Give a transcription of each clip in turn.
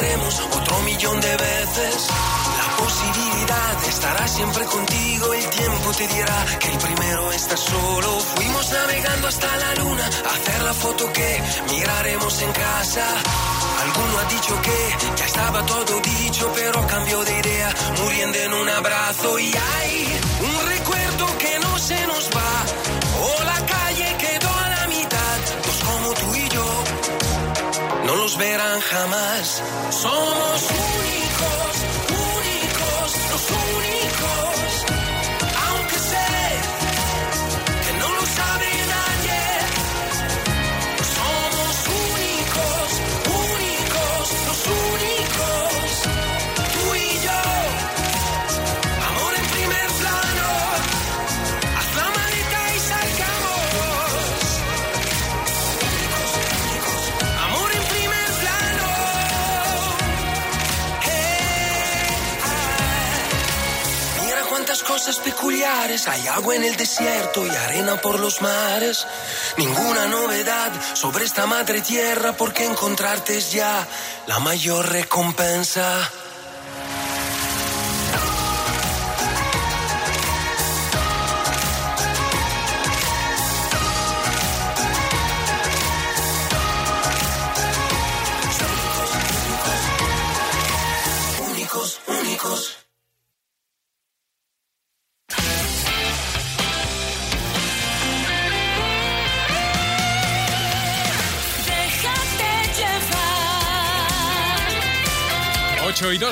otro millón de veces. La posibilidad estará siempre contigo, el tiempo te dirá que el primero está solo. Fuimos navegando hasta la luna, a hacer la foto que miraremos en casa. Alguno ha dicho que ya estaba todo dicho, pero cambió de idea, muriendo en un abrazo y hay un recuerdo que no se nos va. No los verán jamás. Somos únicos, Hay agua en el desierto y arena por los mares. Ninguna novedad sobre esta madre tierra porque encontrarte es ya la mayor recompensa.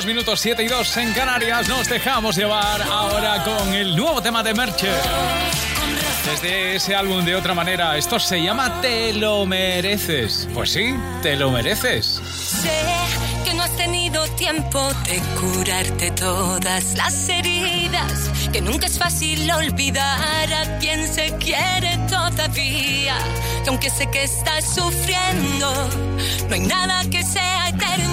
2 minutos, 7 y 2 en Canarias. Nos dejamos llevar ahora con el nuevo tema de Merche. Desde ese álbum de otra manera, esto se llama Te lo mereces. Pues sí, te lo mereces. Sé que no has tenido tiempo de curarte todas las heridas, que nunca es fácil olvidar a quien se quiere todavía. Que aunque sé que estás sufriendo, no hay nada que sea eterno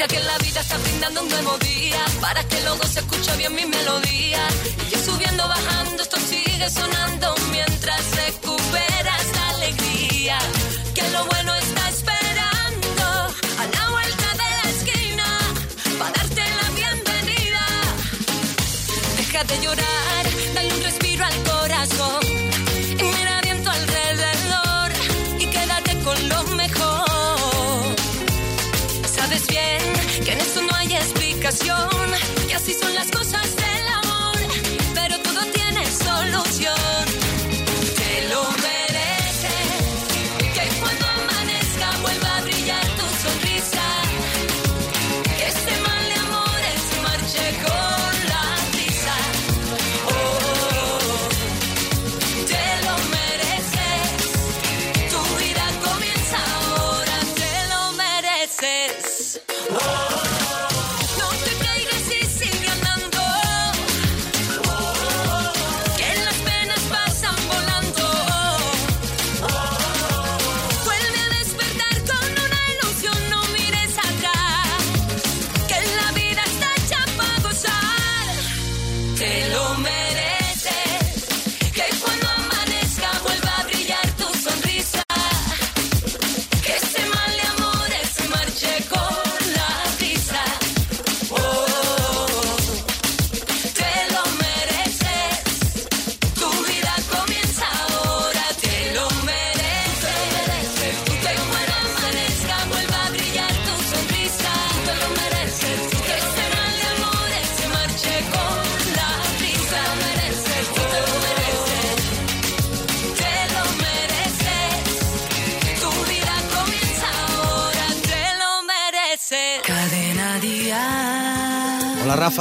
Mira que la vida está brindando un nuevo día para que luego se escuche bien mi melodía. Y yo subiendo, bajando, esto sigue sonando mientras recuperas explicación,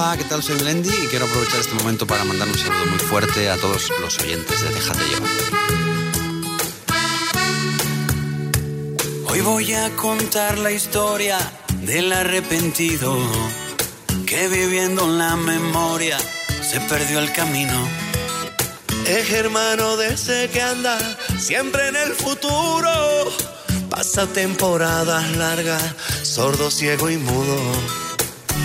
Hola ¿qué tal? Soy Blendy y quiero aprovechar este momento para mandar un saludo muy fuerte a todos los oyentes de Déjate llevar. Hoy voy a contar la historia del arrepentido que viviendo en la memoria se perdió el camino. Es hermano de ese que anda siempre en el futuro. Pasa temporadas largas, sordo, ciego y mudo.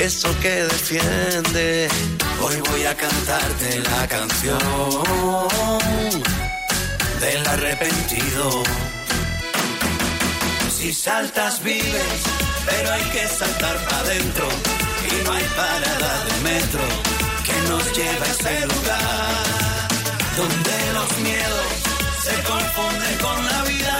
eso que defiende. Hoy voy a cantarte la canción del arrepentido. Si saltas vives, pero hay que saltar para adentro y no hay parada de metro que nos lleve a ese lugar donde los miedos se confunden con la vida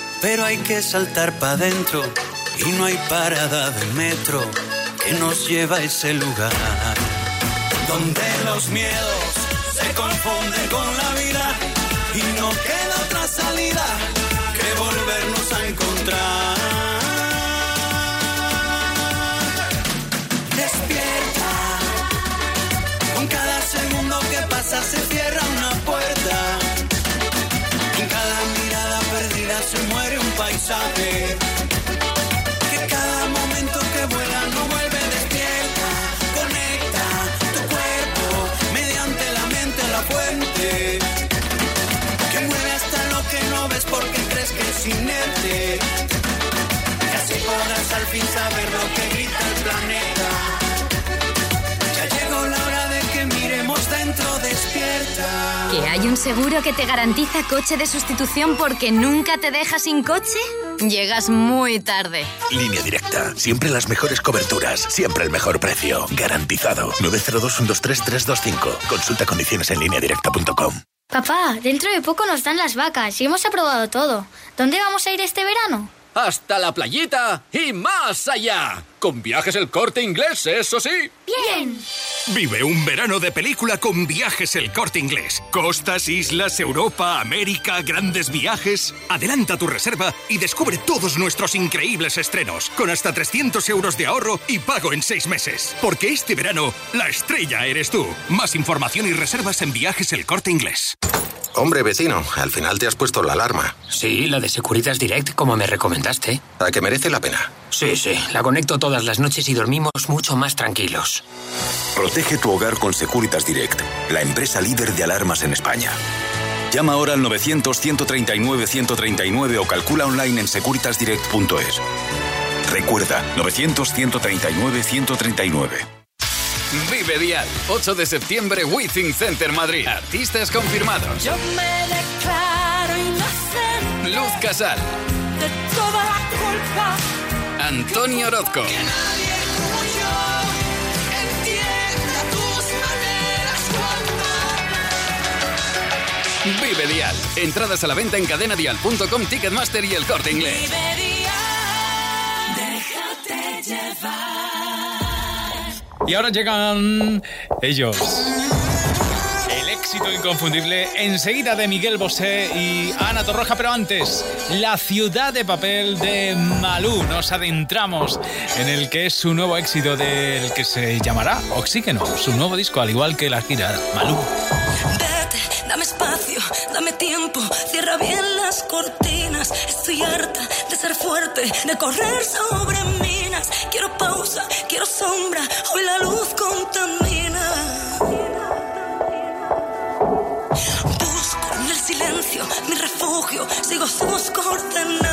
pero hay que saltar para adentro. Y no hay parada de metro que nos lleva a ese lugar. Donde los miedos se confunden con la vida y no queda otra salida que volvernos a encontrar. Despierta, con cada segundo que pasa se cierra una puerta. Se muere un paisaje. Que cada momento que vuela no vuelve despierta. Conecta tu cuerpo mediante la mente la fuente. Que mueve hasta lo que no ves porque crees que es inerte. Y así podrás al fin saber lo que ¿Que hay un seguro que te garantiza coche de sustitución porque nunca te deja sin coche? Llegas muy tarde. Línea directa. Siempre las mejores coberturas. Siempre el mejor precio. Garantizado. 902-123-325. Consulta condiciones en lineadirecta.com. Papá, dentro de poco nos dan las vacas y hemos aprobado todo. ¿Dónde vamos a ir este verano? Hasta la playita y más allá. Con viajes el corte inglés, eso sí. Bien. Vive un verano de película con viajes el corte inglés. Costas, islas, Europa, América, grandes viajes. Adelanta tu reserva y descubre todos nuestros increíbles estrenos. Con hasta 300 euros de ahorro y pago en seis meses. Porque este verano, la estrella eres tú. Más información y reservas en viajes el corte inglés. Hombre, vecino, al final te has puesto la alarma. Sí, la de Securitas Direct, como me recomendaste. ¿A que merece la pena? Sí, sí, la conecto todas las noches y dormimos mucho más tranquilos. Protege tu hogar con Securitas Direct, la empresa líder de alarmas en España. Llama ahora al 900-139-139 o calcula online en securitasdirect.es. Recuerda, 900-139-139. Vive Dial, 8 de septiembre, Withing Center Madrid. Artistas confirmados. Yo me declaro inocente Luz Casal, de toda la culpa. Antonio Orozco, Que nadie como yo entienda tus maneras cuando Vive Dial. Entradas a la venta en cadenadial.com, Ticketmaster y el corte inglés. Déjate llevar. Y ahora llegan ellos. Éxito inconfundible enseguida de Miguel Bosé y Ana Torroja, pero antes, La ciudad de papel de Malú. Nos adentramos en el que es su nuevo éxito del que se llamará Oxígeno, su nuevo disco, al igual que la gira Malú. Vete, dame espacio, dame tiempo, cierra bien las cortinas. Estoy harta de ser fuerte, de correr sobre minas. Quiero pausa, quiero sombra, hoy la luz contamina. Refugio, sigo sus coordenadas.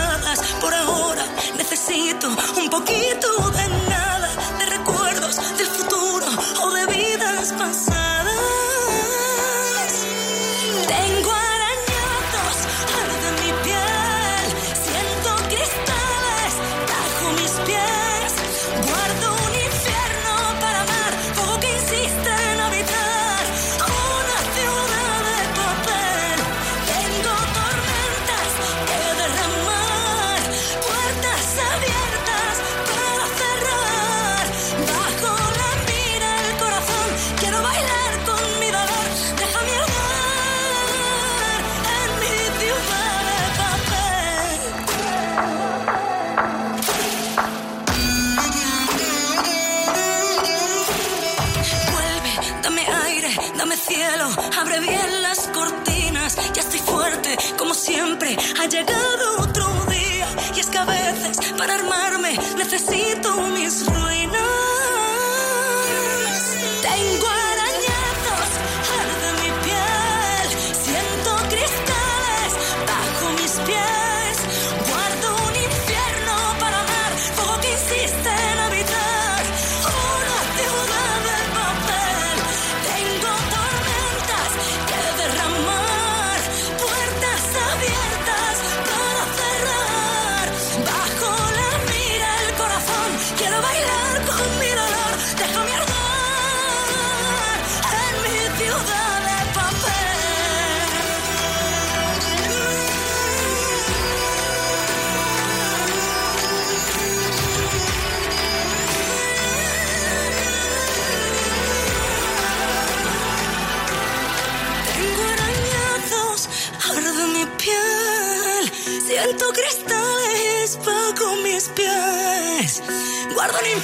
Siempre. Ha llegado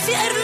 infierno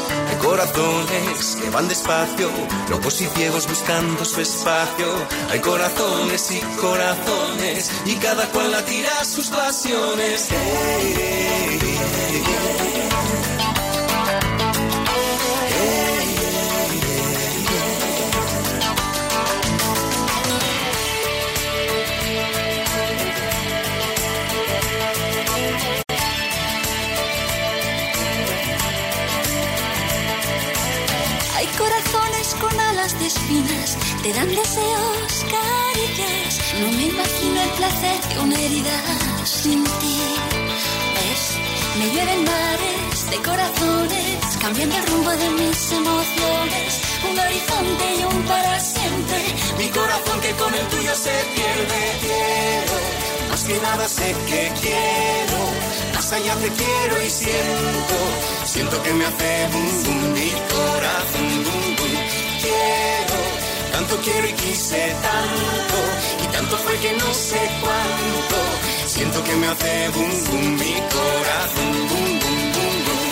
Corazones que van despacio, locos y ciegos buscando su espacio. Hay corazones y corazones, y cada cual la tira sus pasiones. De te dan deseos, caricias. No me imagino el placer de una herida sin ti. ¿Ves? Me llueven mares de corazones, cambiando el rumbo de mis emociones. Un horizonte y un para siempre. Mi corazón que con el tuyo se pierde. Quiero, más que nada sé que quiero. Más allá te quiero y siento. Siento que me hace boom mi corazón. Quiero, tanto quiero y quise tanto, y tanto fue que no sé cuánto, siento que me hace bum bum mi corazón, bum bum bum bum.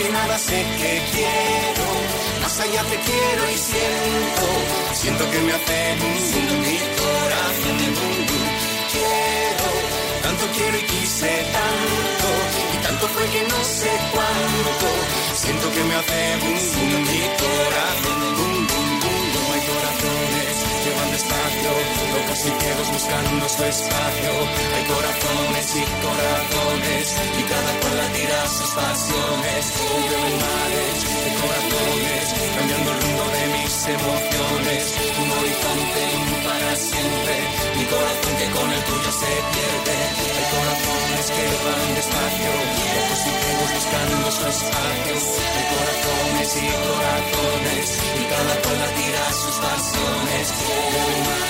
Que nada sé que quiero, más allá te quiero y siento, siento que me hace bum mi corazón bum. Quiero, tanto quiero y quise tanto, y tanto fue que no sé cuánto, siento que me hace bum bum mi corazón locos y ciegos buscando su espacio. Hay corazones y corazones, y cada cual tira sus pasiones. Llueven mares de corazones, cambiando el rumbo de mis emociones. Un horizonte para siempre, mi corazón que con el tuyo se pierde. Hay corazones que van despacio, locos y ciegos buscando su espacio. Hay corazones y corazones, y cada cual tira sus pasiones.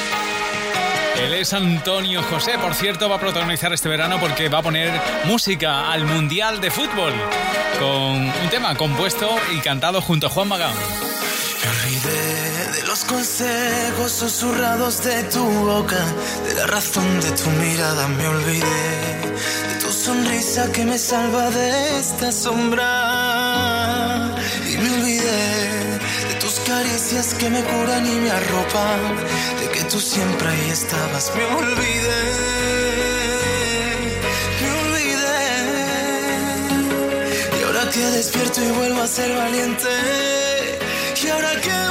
Él es Antonio José, por cierto, va a protagonizar este verano porque va a poner música al Mundial de Fútbol con un tema compuesto y cantado junto a Juan Magán. Me olvidé de los consejos susurrados de tu boca, de la razón de tu mirada me olvidé, de tu sonrisa que me salva de esta sombra. Caricias que me curan y me arropan, de que tú siempre ahí estabas. Me olvidé, me olvidé. Y ahora que despierto y vuelvo a ser valiente, y ahora que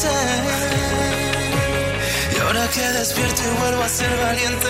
Y ahora que despierto y vuelvo a ser valiente,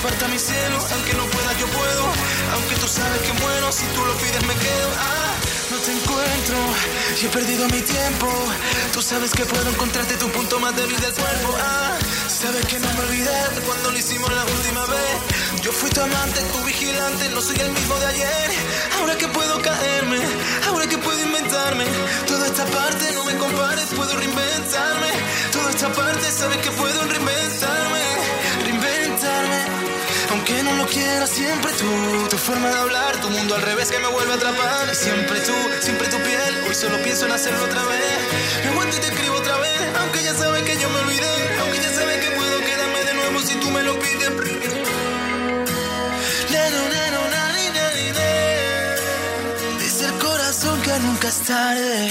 llevarte mi cielo, aunque no pueda, yo puedo. Aunque tú sabes que muero, si tú lo pides me quedo. Ah, no te encuentro y he perdido mi tiempo. Tú sabes que puedo encontrarte tu punto más débil del cuerpo. Ah, sabes que no me olvidé cuando lo hicimos la última vez. Yo fui tu amante, tu vigilante, no soy el mismo de ayer. Ahora que puedo caerme, ahora que puedo inventarme. Toda esta parte no me compares, puedo reinventarme. Toda esta parte sabes que puedo reinventarme. Aunque no lo quiera, siempre tú. Tu forma de hablar, tu mundo al revés que me vuelve a atrapar. Y siempre tú, siempre tu piel. Hoy solo pienso en hacerlo otra vez. Me aguanto y te escribo otra vez. Aunque ya sabes que yo me olvidé. Aunque ya sabes que puedo quedarme de nuevo si tú me lo pides. Dice el corazón que nunca es tarde.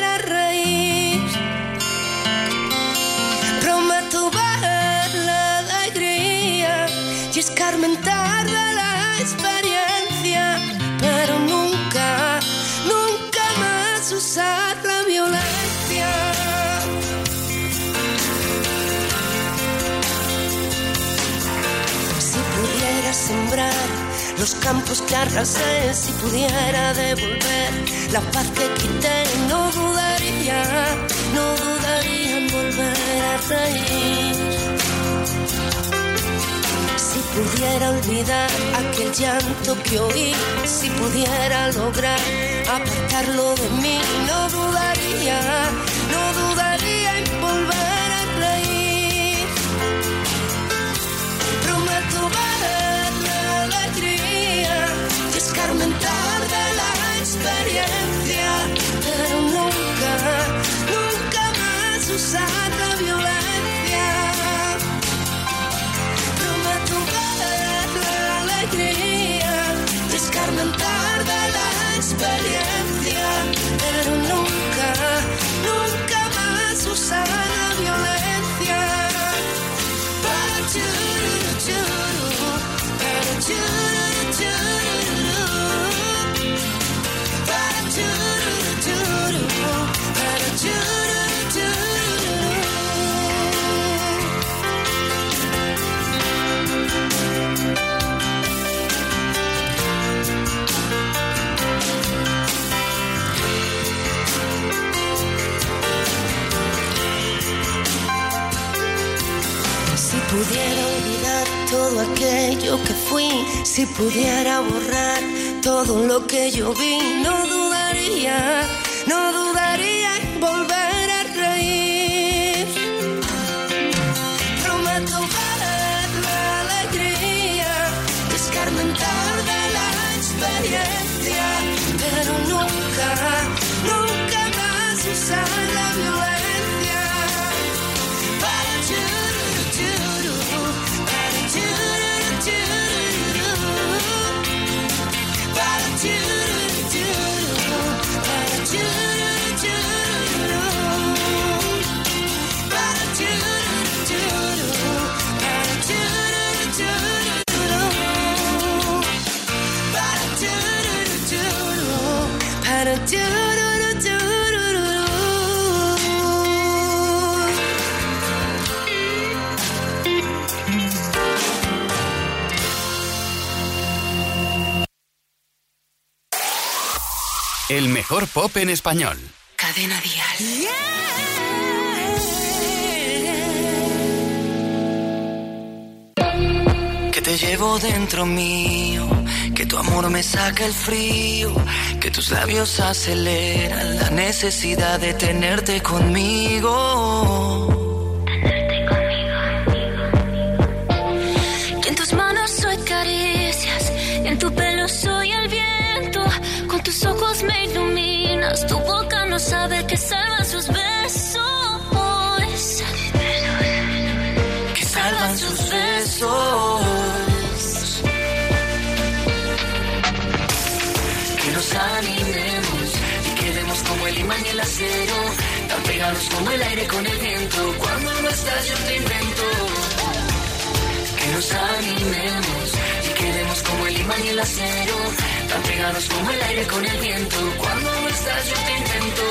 y escarmentar de la experiencia, pero nunca, nunca más usar la violencia. Si pudiera sembrar los campos que arrasé, si pudiera devolver la paz que quité, no dudaría, no dudaría en volver a reír. Si pudiera olvidar aquel llanto que oí, si pudiera lograr apartarlo de mí, no dudaría, no dudaría en volver a reír. Prometo ver la alegría y escarmentar de la experiencia, pero nunca, nunca más usar pudiera olvidar todo aquello que fui, si pudiera borrar todo lo que yo vi, no dudaría, no dudaría mejor pop en español. Cadena Dial. Que te te llevo dentro mío, que tu amor me saca el frío, que tus labios aceleran la necesidad de tenerte conmigo. Tus ojos me iluminas, tu boca no sabe que salvan sus besos. que salvan sus besos. Que nos animemos y quedemos como el imán y el acero, tan pegados como el aire con el viento. Cuando no estás, yo te invento. Que nos animemos y quedemos como el imán y el acero, tan pegados como el aire con el viento. Cuando no estás, yo te invento.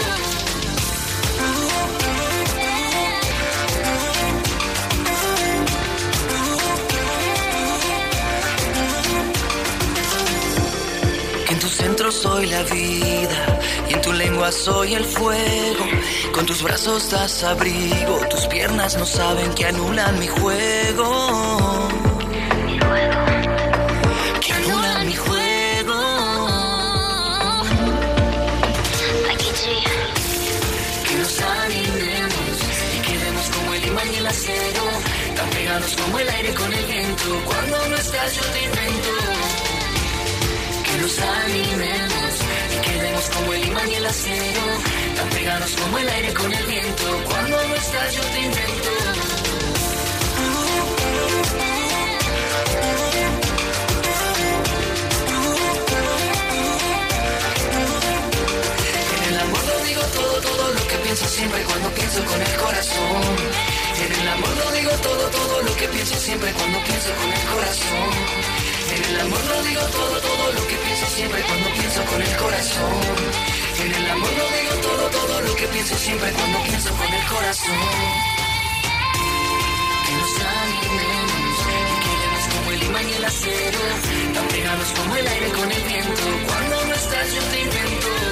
Que en tu centro soy la vida y en tu lengua soy el fuego. Con tus brazos das abrigo, tus piernas no saben que anulan mi juego. Pegados como el aire con el viento. Cuando no estás, yo te invento que nos animemos y quedemos como el imán y el acero, tan pegados como el aire con el viento. Cuando no estás, yo te invento. Todo, lo que pienso siempre cuando pienso con el corazón. En el amor lo digo todo, todo lo que pienso siempre cuando pienso con el corazón. En el amor lo digo todo, todo lo que pienso siempre cuando pienso con el corazón. En el amor lo digo todo, todo lo que pienso siempre cuando pienso con el corazón. Que nos animemos y quedemos como el imán y el acero, tan pegados como el aire con el viento. Cuando no estás yo te invento.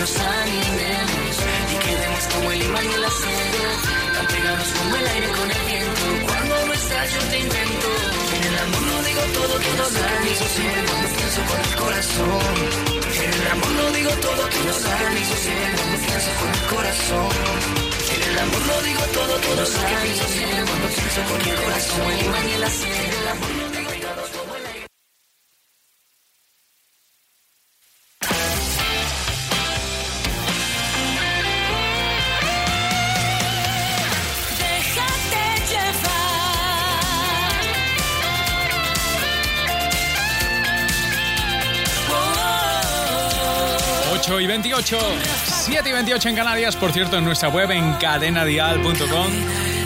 Nos animemos y quedemos como el imán y el acero, tan pegados como el aire con el viento. Cuando no estás yo te. En el amor lo digo todo, todo lo pienso siempre cuando pienso con el corazón. En el amor lo digo todo, todo lo pienso siempre cuando pienso con el corazón. En el amor lo digo todo, todo lo pienso siempre cuando pienso con el corazón. El imán y el acero, el amor lo digo 28, 7 y 28 en Canarias. Por cierto, en nuestra web en cadenadial.com,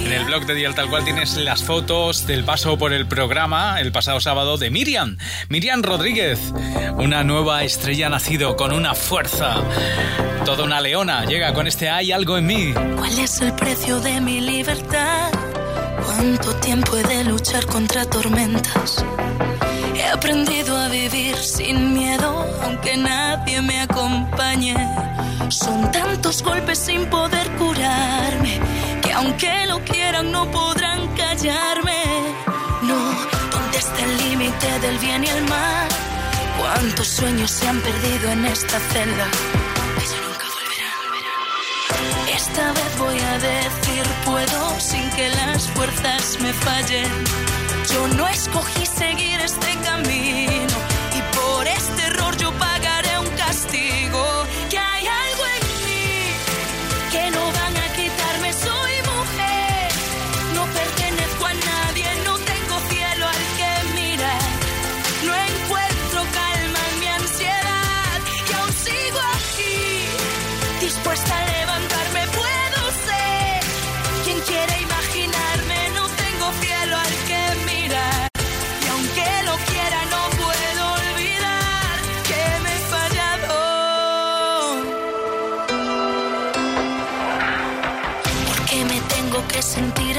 en el blog de Dial Tal Cual tienes las fotos del paso por el programa el pasado sábado de Miriam. Miriam Rodríguez, una nueva estrella nacido con una fuerza. Toda una leona llega con este Hay algo en mí. ¿Cuál es el precio de mi libertad? ¿Cuánto tiempo he de luchar contra tormentas? He aprendido a vivir sin miedo, aunque nadie me acompañe. Son tantos golpes sin poder curarme, que aunque lo quieran no podrán callarme. No, ¿dónde está el límite del bien y el mal? ¿Cuántos sueños se han perdido en esta celda? Esta vez voy a decir puedo sin que las fuerzas me fallen. Yo no escogí seguir este camino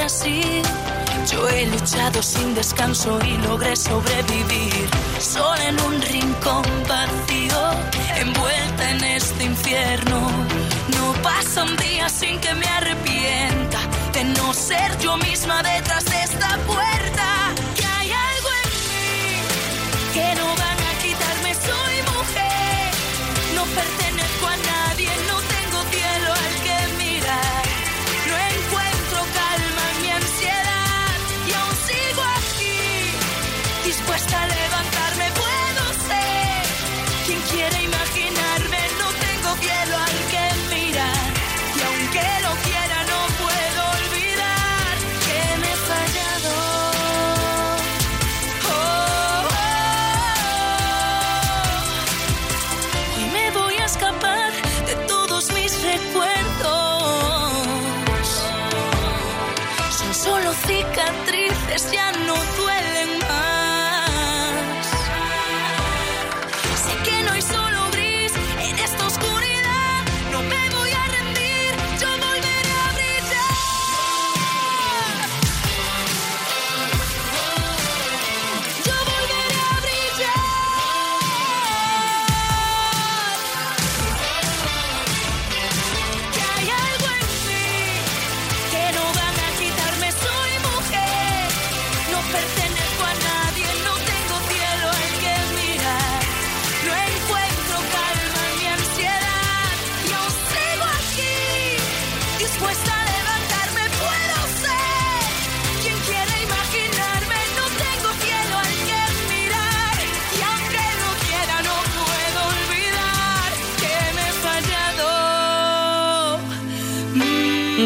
Yo he luchado sin descanso y logré sobrevivir. solo en un rincón vacío, envuelta en este infierno. No pasa un día sin que me arrepienta de no ser yo misma detrás de esta puerta. Que hay algo en mí que no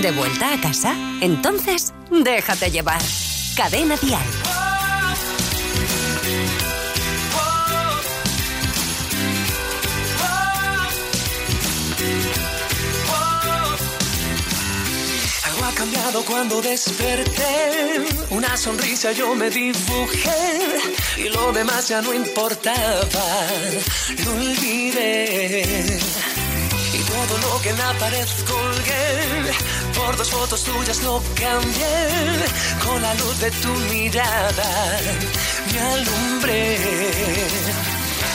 ¿De vuelta a casa? Entonces, déjate llevar. Cadena Dial. Algo ha cambiado cuando desperté. Una sonrisa yo me dibujé y lo demás ya no importaba. Lo olvidé. Y todo lo que en la pared por dos fotos tuyas lo cambié. Con la luz de tu mirada me alumbré.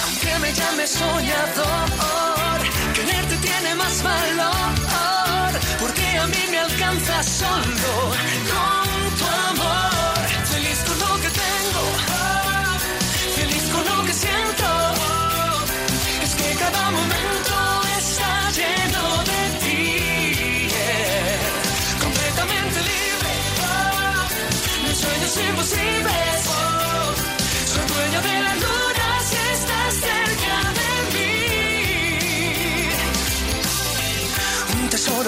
Aunque me llame soñador, quererte tiene más valor. Porque a mí me alcanza solo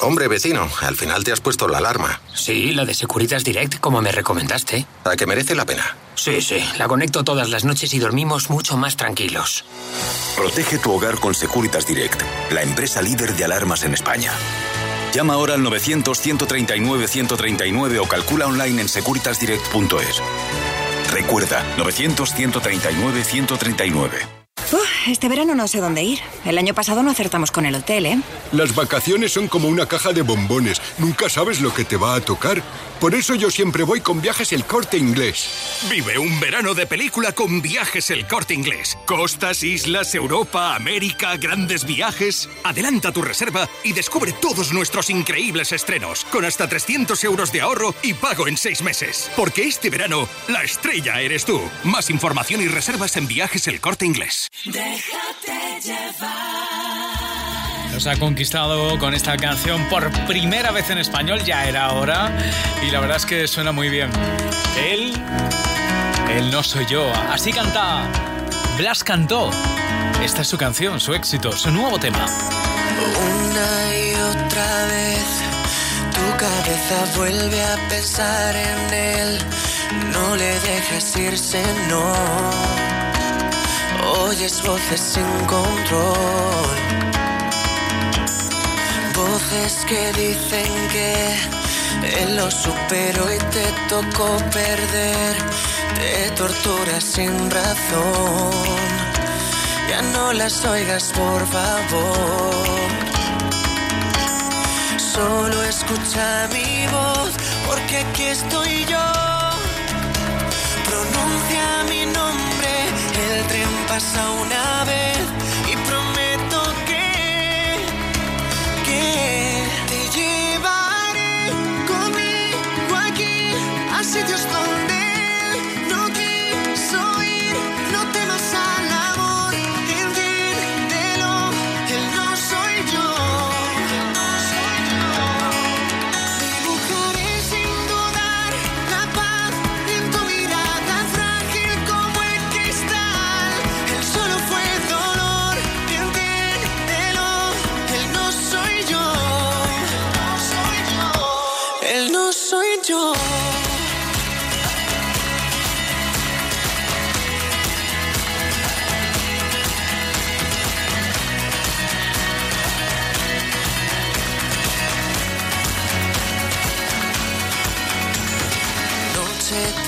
Hombre, vecino, al final te has puesto la alarma. Sí, la de Securitas Direct, como me recomendaste. ¿A que merece la pena? Sí, sí, la conecto todas las noches y dormimos mucho más tranquilos. Protege tu hogar con Securitas Direct, la empresa líder de alarmas en España. Llama ahora al 900-139-139 o calcula online en securitasdirect.es. Recuerda, 900-139-139. Este verano no sé dónde ir. El año pasado no acertamos con el hotel, ¿eh? Las vacaciones son como una caja de bombones. Nunca sabes lo que te va a tocar. Por eso yo siempre voy con viajes el corte inglés. Vive un verano de película con viajes el corte inglés. Costas, islas, Europa, América, grandes viajes. Adelanta tu reserva y descubre todos nuestros increíbles estrenos, con hasta 300 euros de ahorro y pago en seis meses. Porque este verano, la estrella eres tú. Más información y reservas en viajes el corte inglés. Déjate llevar. Nos ha conquistado con esta canción por primera vez en español, ya era hora, y la verdad es que suena muy bien. Él, él no soy yo, así canta. Blas cantó. Esta es su canción, su éxito, su nuevo tema. Una y otra vez tú cabeza vuelve a pensar en él. No le dejes irse, no. Oyes voces sin control. Voces que dicen que lo superó y te tocó perder. Te torturas sin razón. Ya no las oigas, por favor. Solo escucha mi voz, porque aquí estoy yo. Pronuncia mi nombre, pasa una vez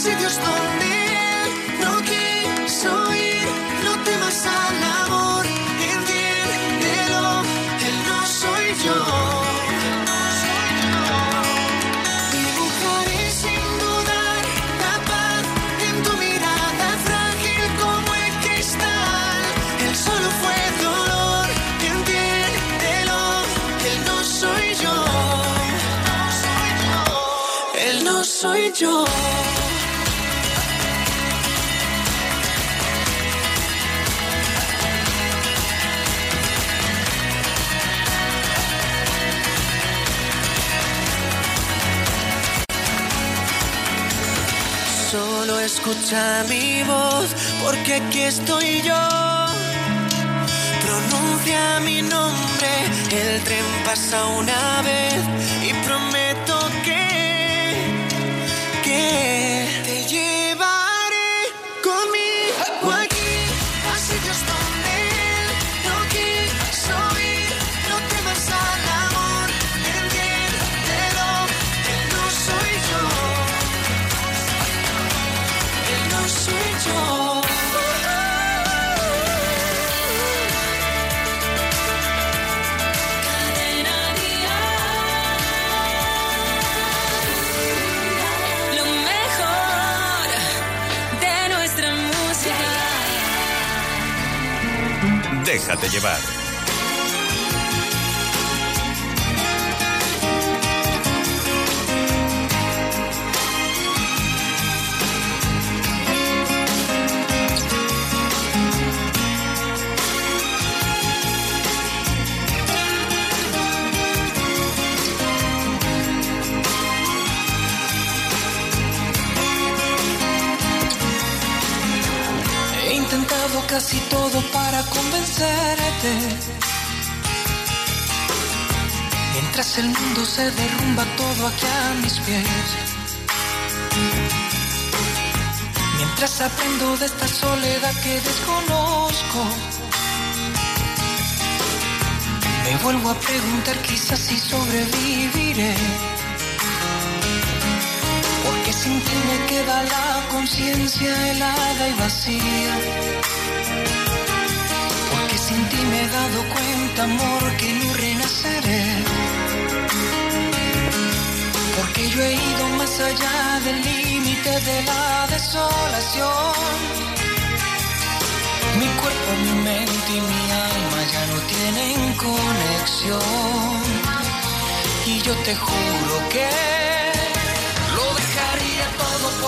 sitios donde porque aquí estoy yo. Pronuncia mi nombre, el tren pasa una vez y prometo Déjate llevar. Casi todo para convencerte. Mientras el mundo se derrumba todo aquí a mis pies. Mientras aprendo de esta soledad que desconozco. Me vuelvo a preguntar quizás si sobreviviré. Sin ti me queda la conciencia helada y vacía. Porque sin ti me he dado cuenta, amor, que no renaceré. Porque yo he ido más allá del límite de la desolación. Mi cuerpo, mi mente y mi alma ya no tienen conexión. Y yo te juro que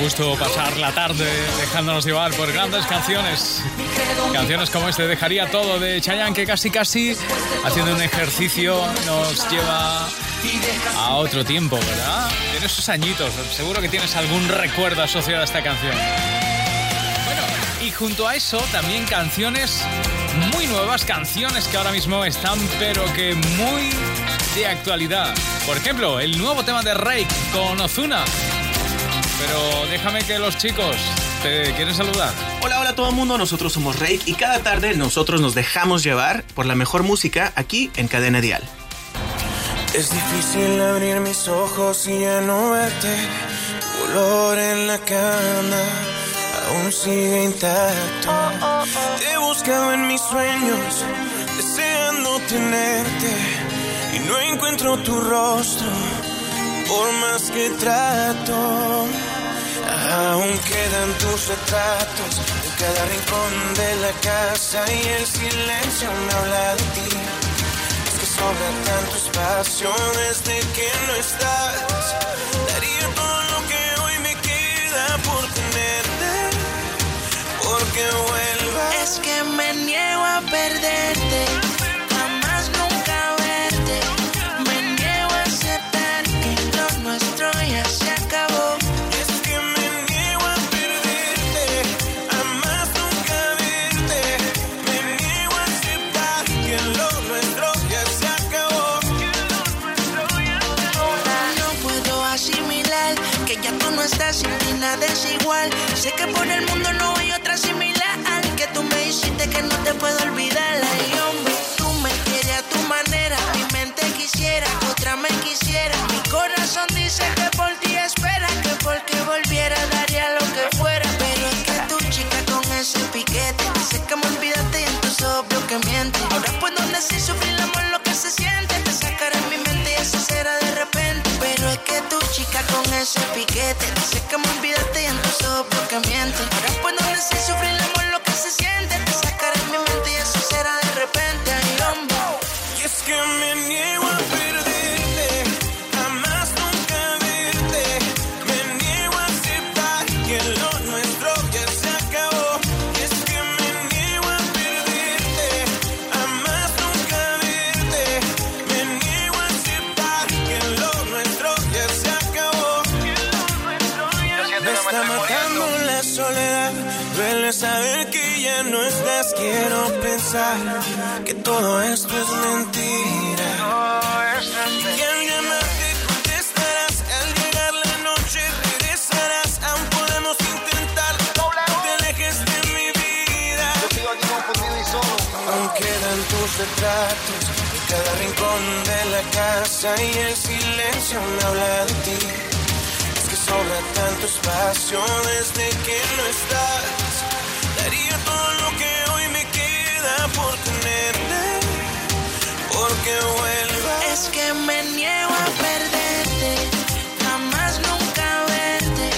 gusto pasar la tarde dejándonos llevar por grandes canciones. Canciones como este, Dejaría todo de Chayanne, que casi casi haciendo un ejercicio nos lleva a otro tiempo, ¿verdad? En esos añitos, seguro que tienes algún recuerdo asociado a esta canción. Y junto a eso también canciones muy nuevas, canciones que ahora mismo están pero que muy de actualidad. Por ejemplo, el nuevo tema de Rake con Ozuna. Pero déjame que los chicos te quieren saludar. Hola, hola a todo el mundo, nosotros somos Rake y cada tarde nosotros nos dejamos llevar por la mejor música aquí en Cadena Dial. Es difícil abrir mis ojos y ya no verte. Tu olor en la cama aún sigue intacto. Te he buscado en mis sueños, deseando tenerte. Y no encuentro tu rostro, por más que trato. Aún quedan tus retratos en cada rincón de la casa y el silencio me habla de ti. Es que sobra tanto espacio desde que no estás. Daría todo lo que hoy me queda por tenerte, porque vuelvas. Es que me niego a perderte, por el mundo no hay otra similar. Que tú me hiciste que no te puedo olvidar. Que todo esto es mentira. Y al llamarte contestarás. Al llegar la noche regresarás. Aún podemos intentar. No te alejes de mi vida. Yo sigo aquí confundido y solo. Aún quedan tus retratos. En cada rincón de la casa. Y el silencio me habla de ti. Es que sobra tanto espacio desde que no estás. Porque. Es que me niego a perderte, jamás nunca verte.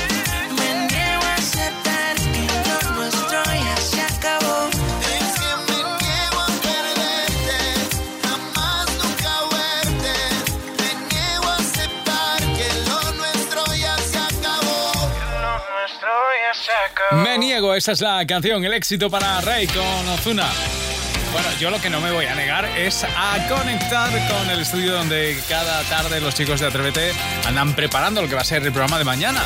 Me niego a aceptar que lo nuestro ya se acabó. Es que me niego a perderte, jamás nunca verte. Me niego a aceptar que lo nuestro ya se acabó. Lo nuestro ya se acabó. Me niego, esa es la canción, el éxito para Rey con Ozuna. Bueno, yo lo que no me voy a negar es a conectar con el estudio donde cada tarde los chicos de Atrévete andan preparando lo que va a ser el programa de mañana.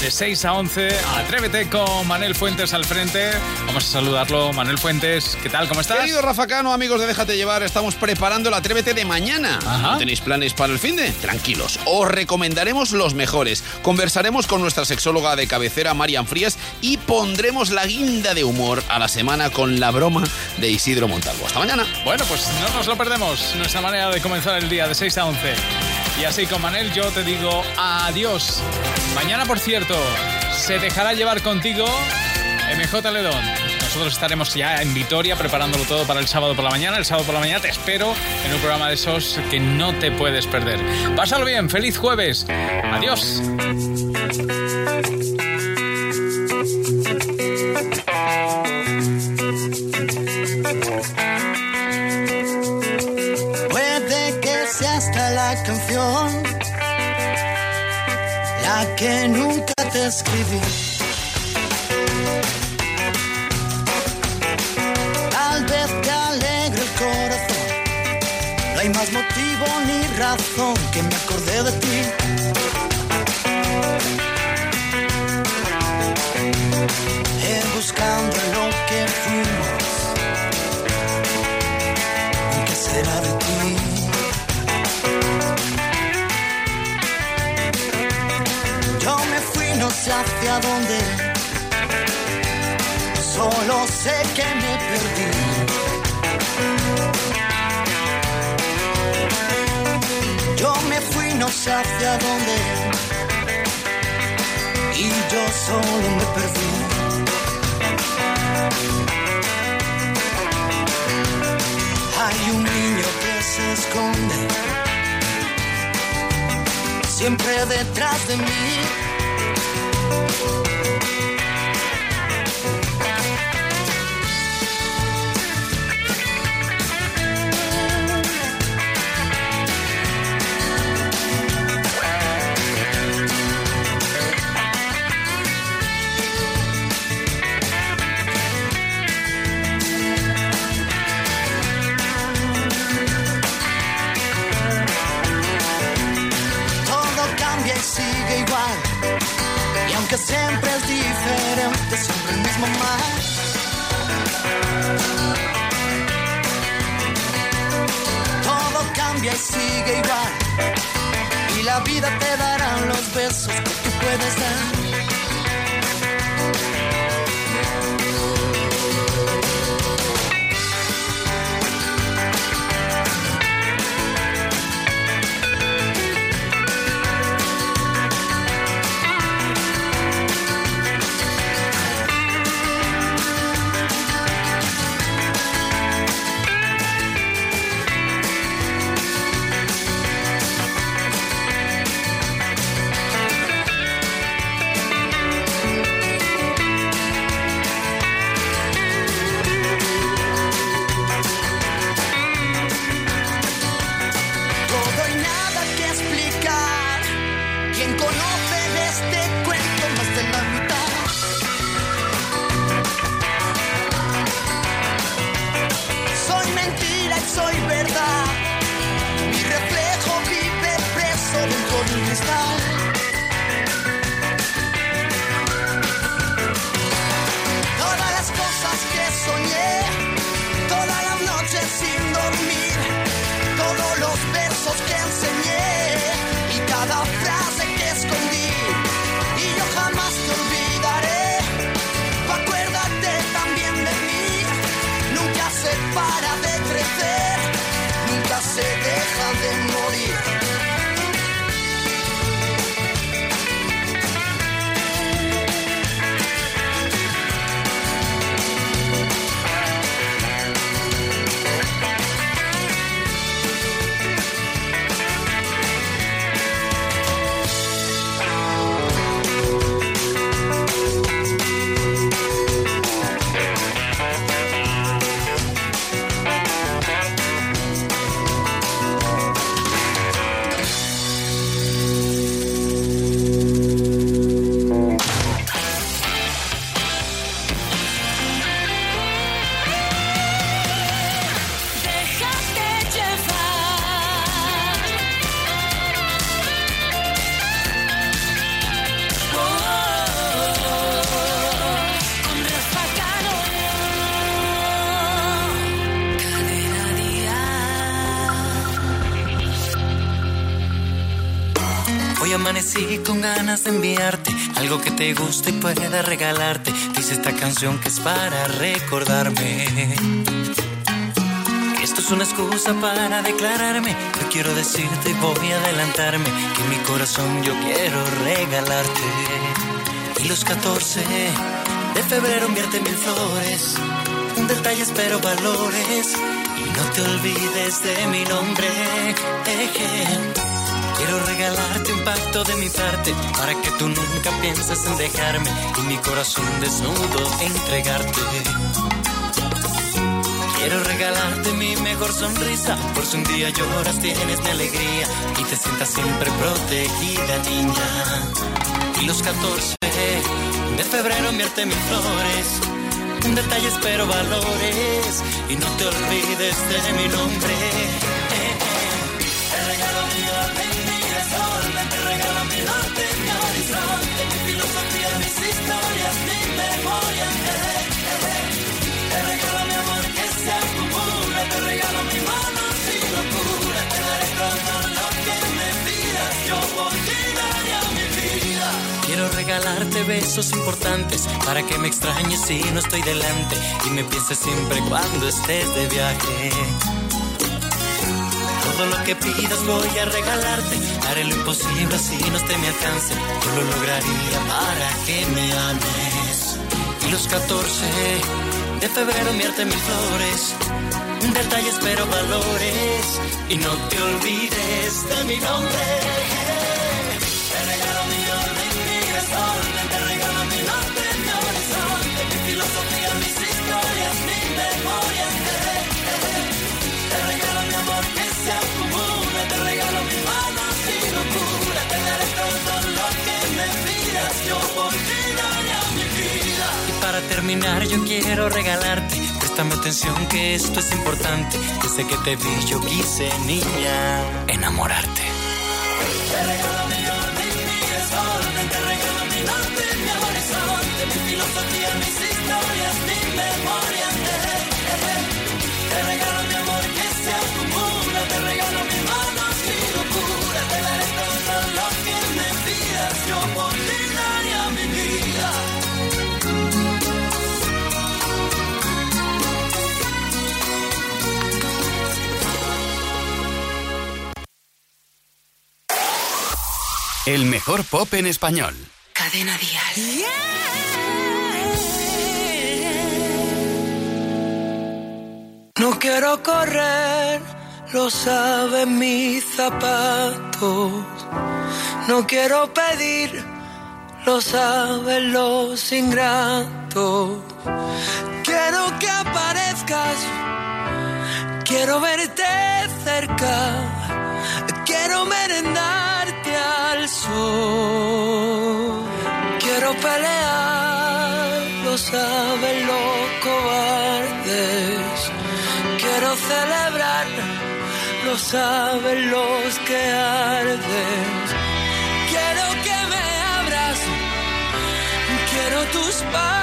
De 6 a 11, Atrévete con Manel Fuentes al frente. Vamos a saludarlo. Manel Fuentes, ¿qué tal? ¿Cómo estás? Querido Rafa Cano, amigos de Déjate Llevar, estamos preparando el Atrévete de mañana. Ajá. ¿No tenéis planes para el fin de? Tranquilos, os recomendaremos los mejores. Conversaremos con nuestra sexóloga de cabecera, Marian Frías, y pondremos la guinda de humor a la semana con la broma de Isidro Montalvo. Hasta mañana. Bueno, pues no nos lo perdemos. Nuestra manera de comenzar el día de 6 a 11. Y así con Manel yo te digo adiós. Mañana, por cierto, se dejará llevar contigo MJ Ledón. Nosotros estaremos ya en Vitoria preparándolo todo para el sábado por la mañana. El sábado por la mañana te espero en un programa de esos que no te puedes perder. Pásalo bien, feliz jueves. Adiós. Hasta la canción la que nunca te escribí. Tal vez te alegre el corazón. No hay más motivo ni razón que me acordé de ti. Eh, buscando lo que fuimos. ¿Qué será de ti? Sé hacia dónde. Solo sé que me perdí. Yo me fui, no sé hacia dónde. Y yo solo me perdí. Hay un niño que se esconde siempre detrás de mí. Todo te guste y pueda regalarte. Dice esta canción que es para recordarme. Esto es una excusa para declararme. Yo quiero decirte y voy a adelantarme que mi corazón yo quiero regalarte. Y los 14 de febrero enviarte mil flores. Un detalle espero valores. Y no te olvides de mi nombre. Eje. Quiero regalarte un pacto de mi parte para que tú nunca pienses en dejarme y mi corazón desnudo entregarte. Quiero regalarte mi mejor sonrisa, por si un día lloras tienes mi alegría y te sientas siempre protegida, niña. Y los 14 de febrero enviarte mis flores, un detalle espero valores y no te olvides de mi nombre. Mi filosofía, mis historias, mi memoria. Te regalo mi amor que se acumula, te regalo mi mano sin locura, te daré todo lo que me pidas, yo ti daría mi vida. Quiero regalarte besos importantes para que me extrañes si no estoy delante y me pienses siempre cuando estés de viaje. Todo lo que pidas voy a regalarte. Haré lo imposible así no esté mi alcance. Yo lo lograría para que me ames. Y los 14 de febrero enviarte mil flores. Detalles pero valores. Y no te olvides de mi nombre. Y para terminar yo quiero regalarte. Préstame atención que esto es importante. Desde que te vi yo quise, niña, enamorarte. Te El mejor pop en español. Cadena Dial. No quiero correr, lo saben mis zapatos. No quiero pedir, lo saben los ingratos. Quiero que aparezcas, quiero verte cerca. Quiero Quiero pelear, lo saben los cobardes. Quiero celebrar, lo saben los que arden. Quiero que me abras, quiero tus palabras.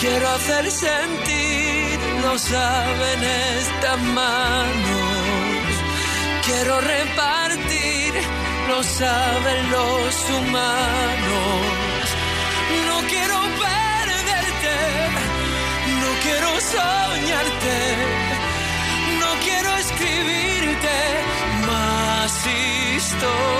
Quiero hacer sentir, lo saben estas manos. Quiero repartir, lo saben los humanos. No quiero perderte, no quiero soñarte, no quiero escribirte más historias.